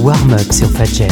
warm-up sur Fadjet.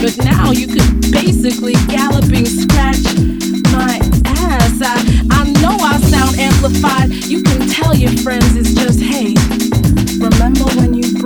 but now you could basically galloping scratch my ass. I, I know I sound amplified. You can tell your friends it's just, hey, remember when you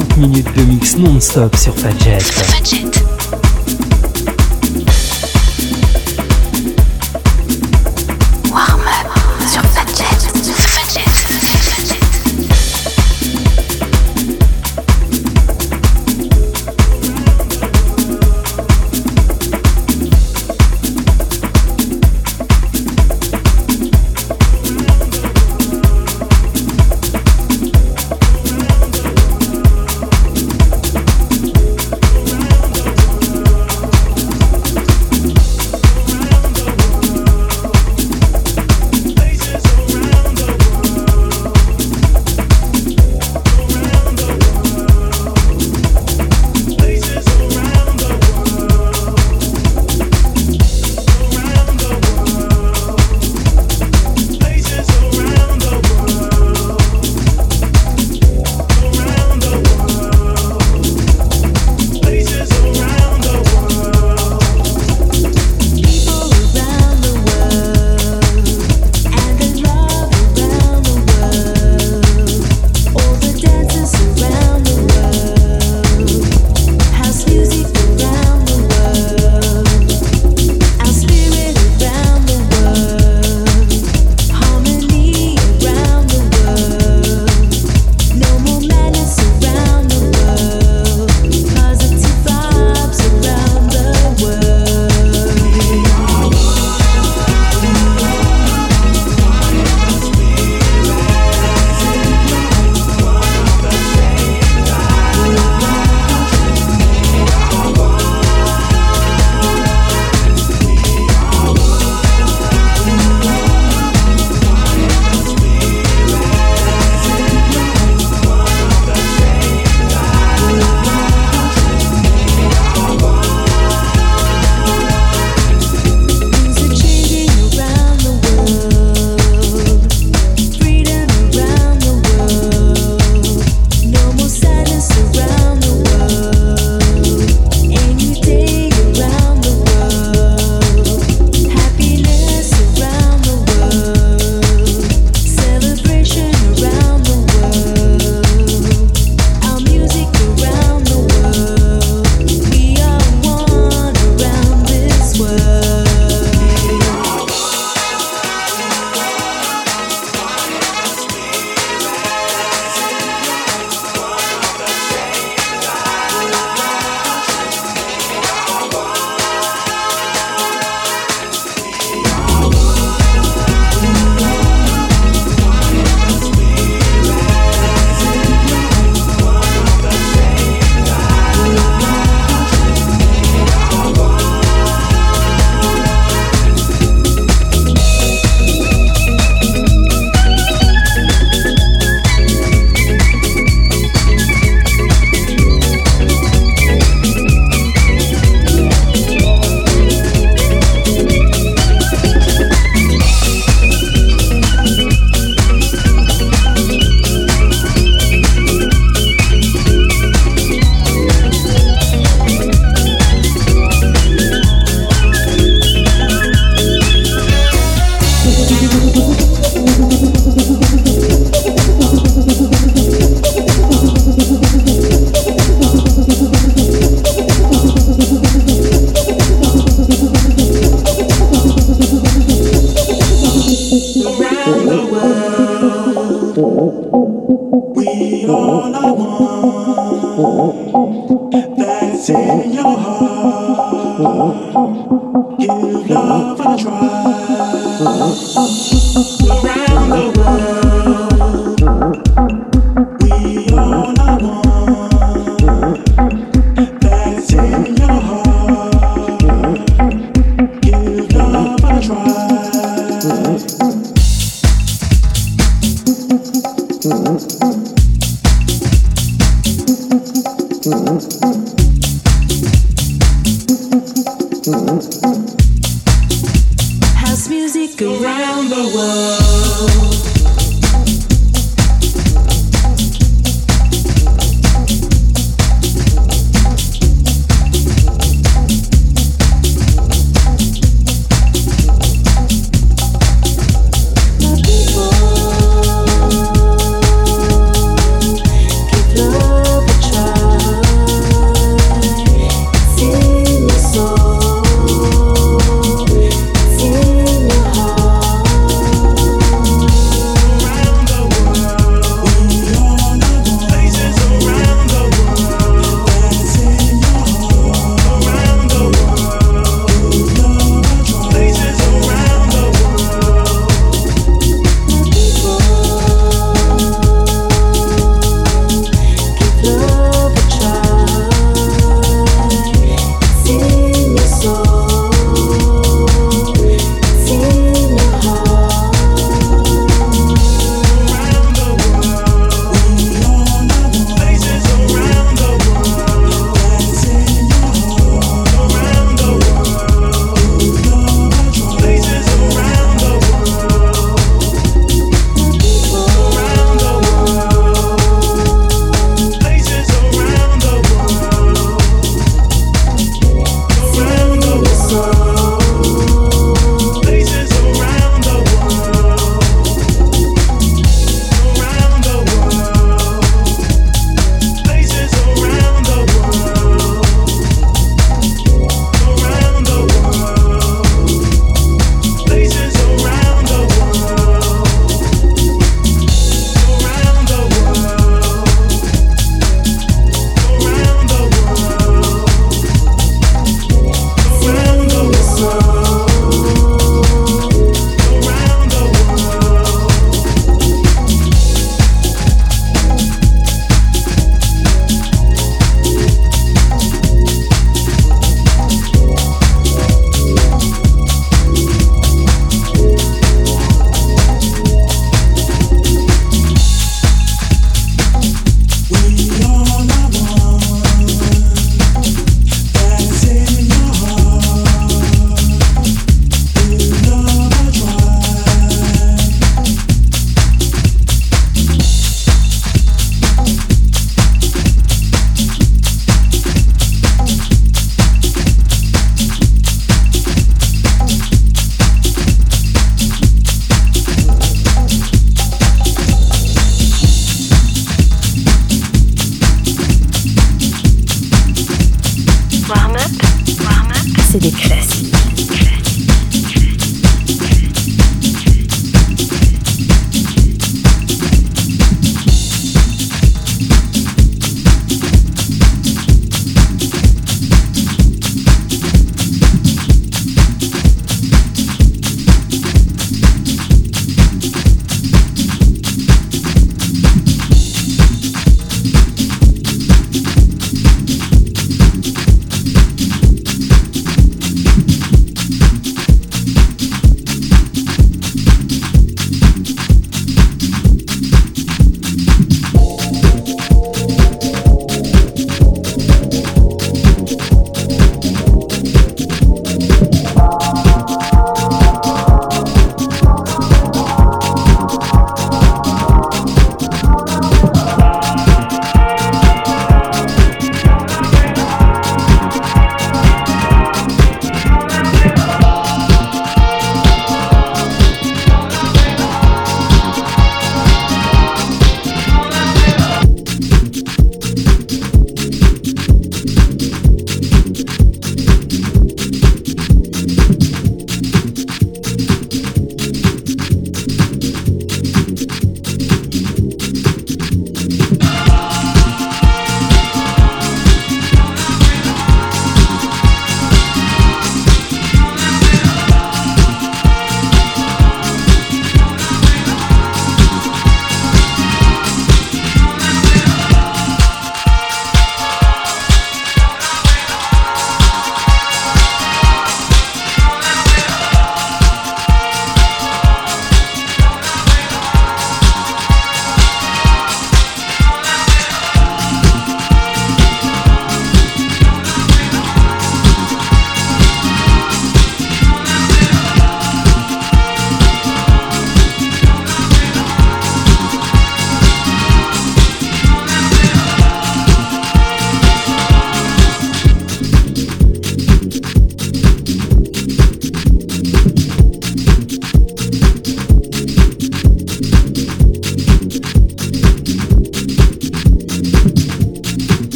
30 minutes de mix non-stop sur Fadjet. Mm-hmm.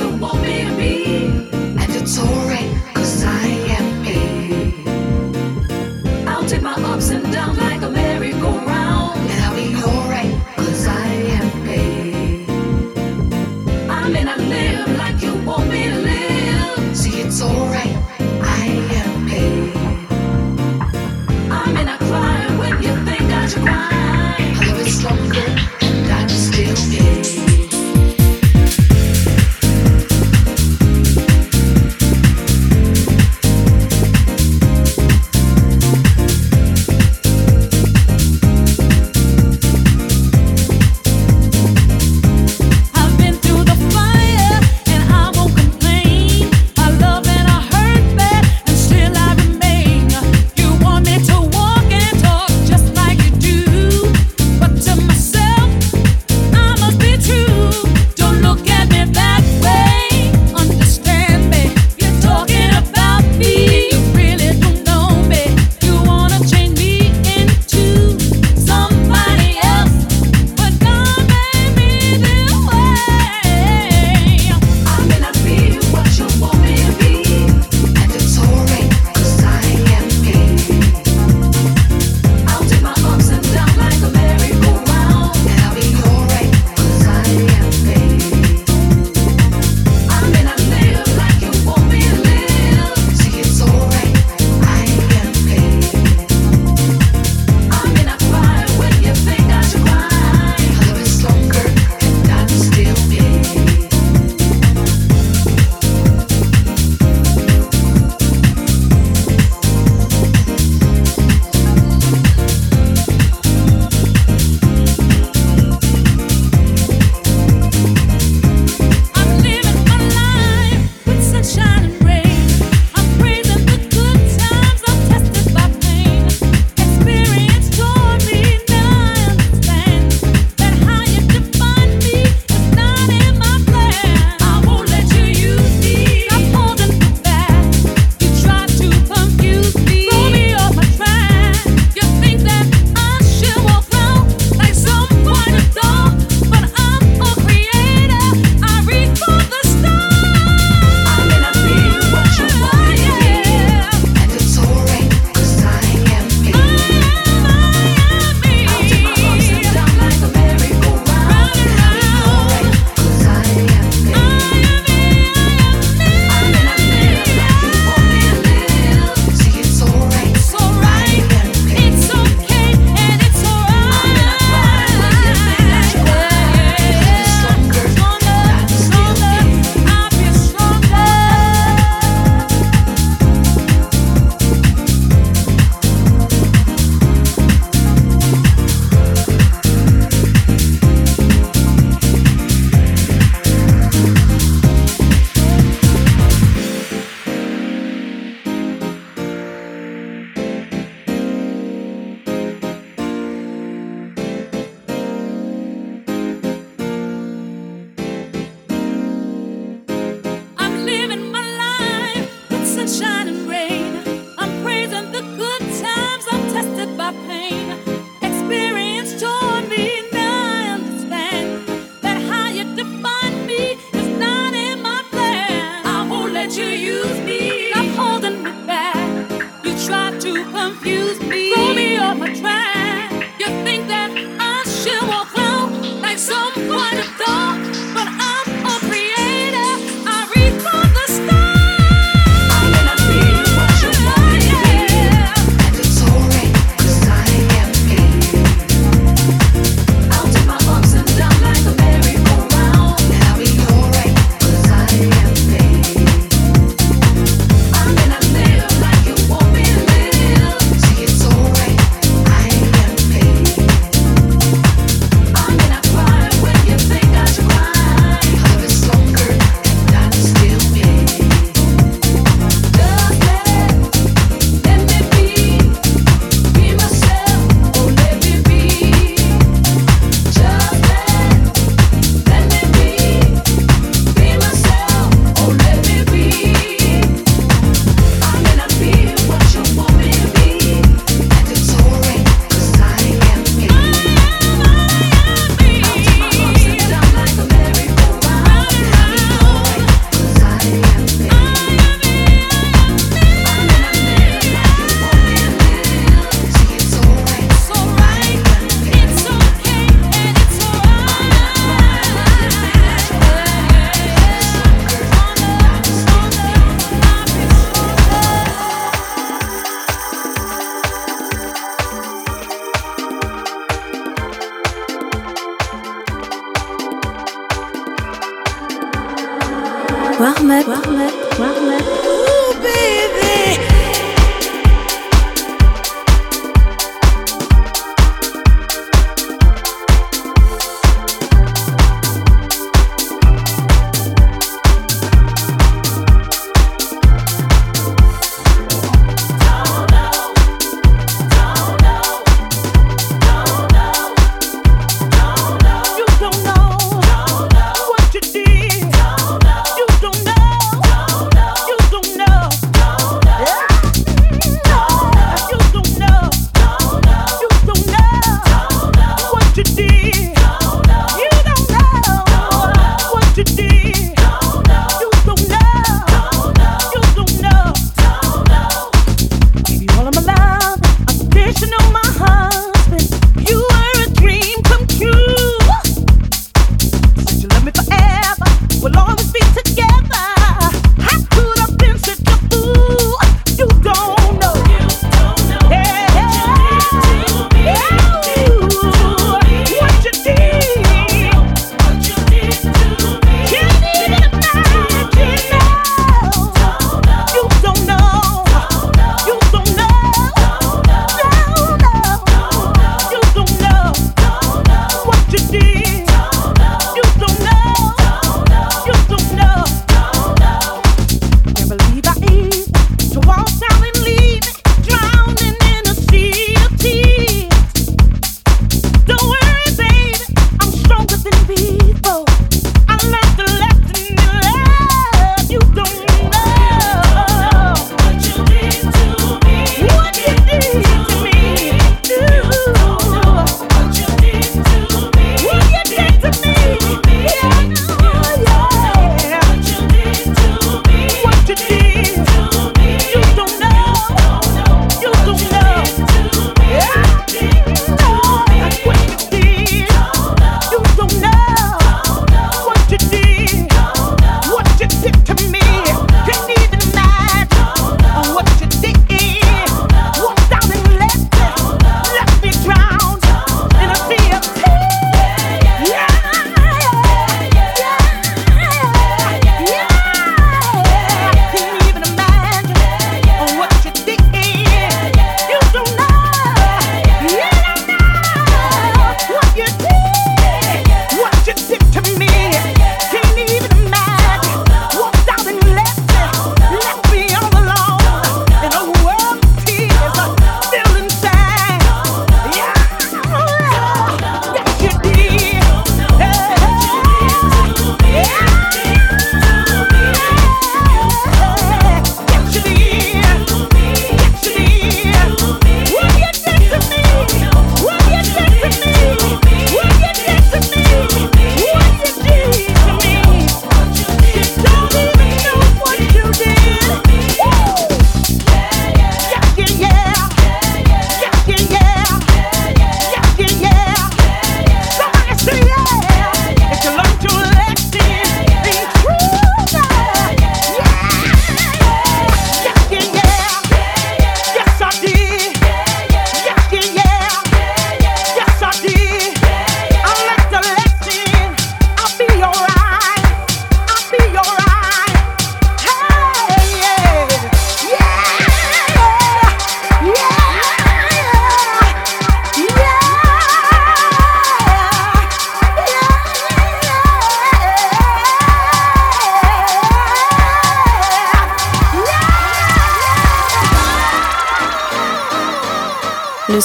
what you want. warm up, warm up, warm up. Ooh, baby.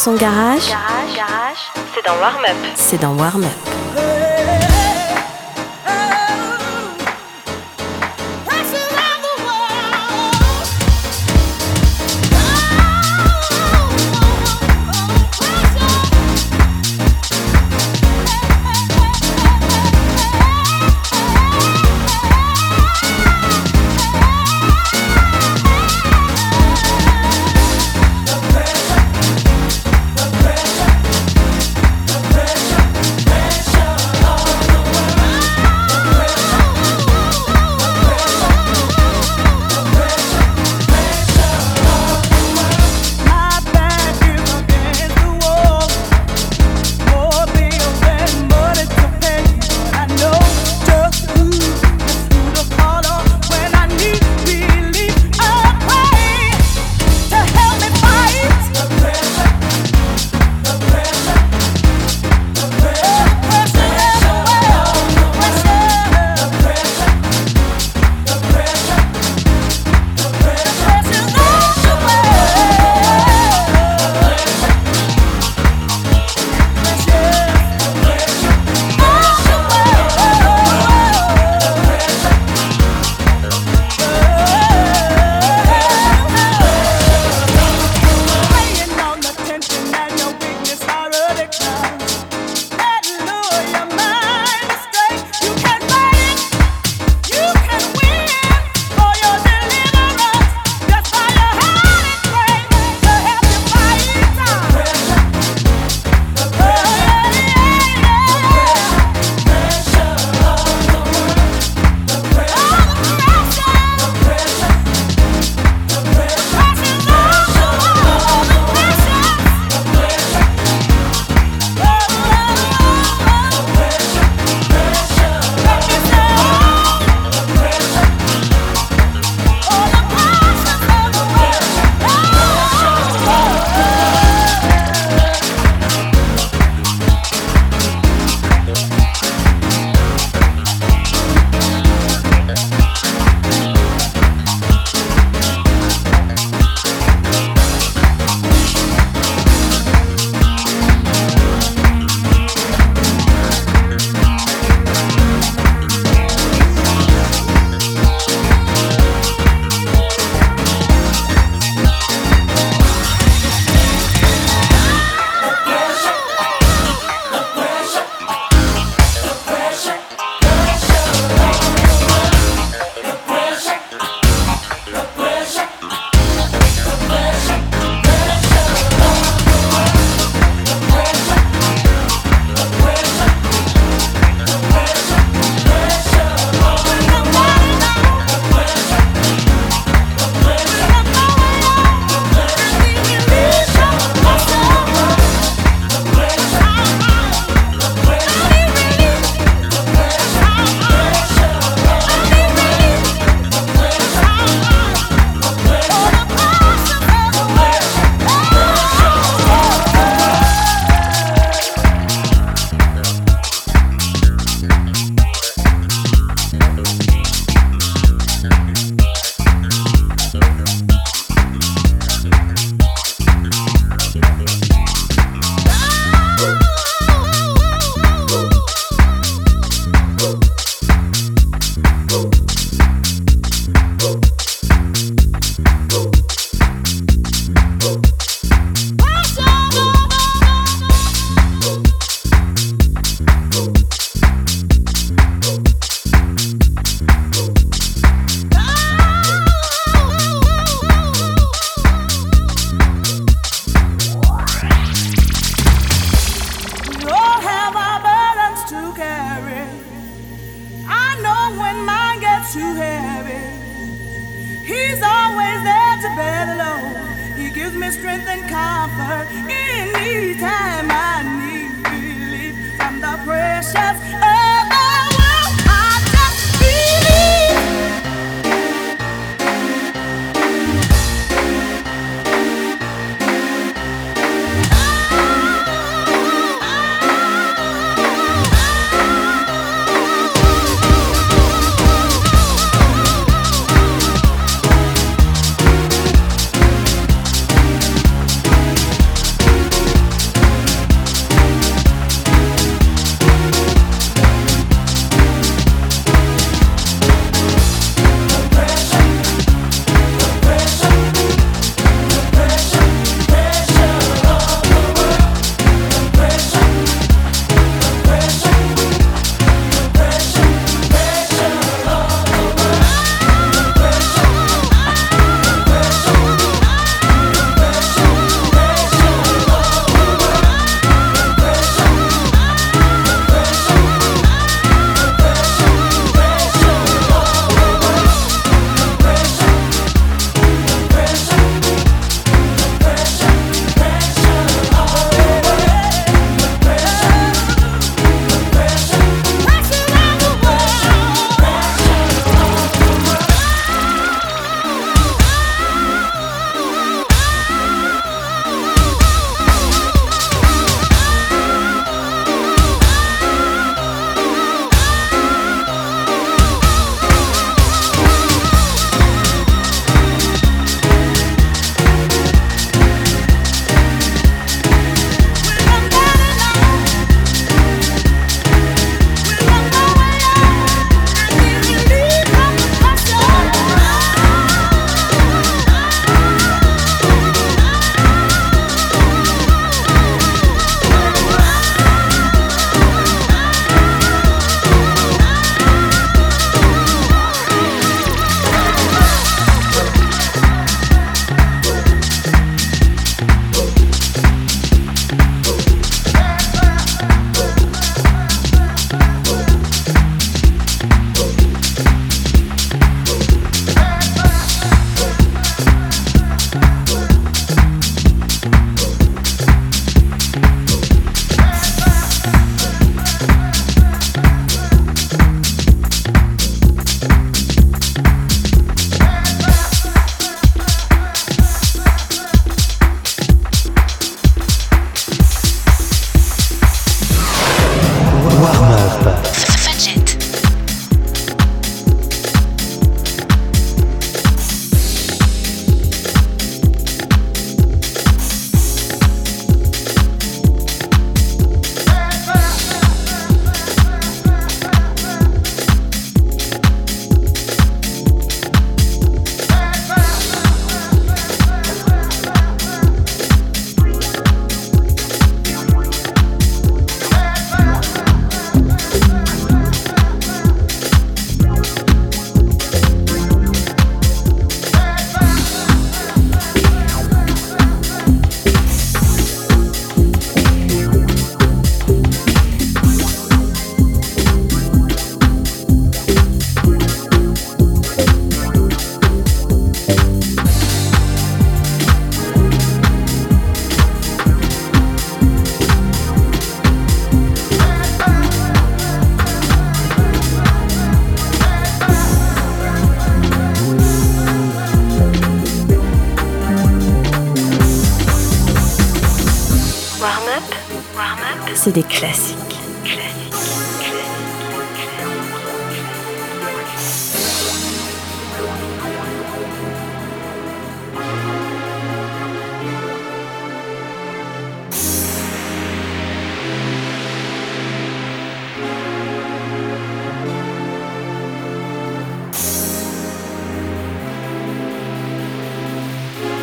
son garage, garage, garage c'est dans Warm Up. C'est dans Warm Up.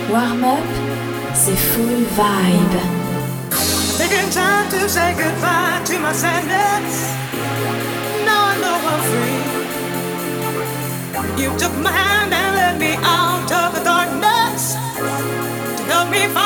Warm-up, c'est full vibe. Taking time to say goodbye to my sadness. Now I know I'm free. You took my hand and led me out of the darkness to help me find.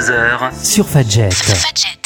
22h sur Fadjet. Sur Fadjet.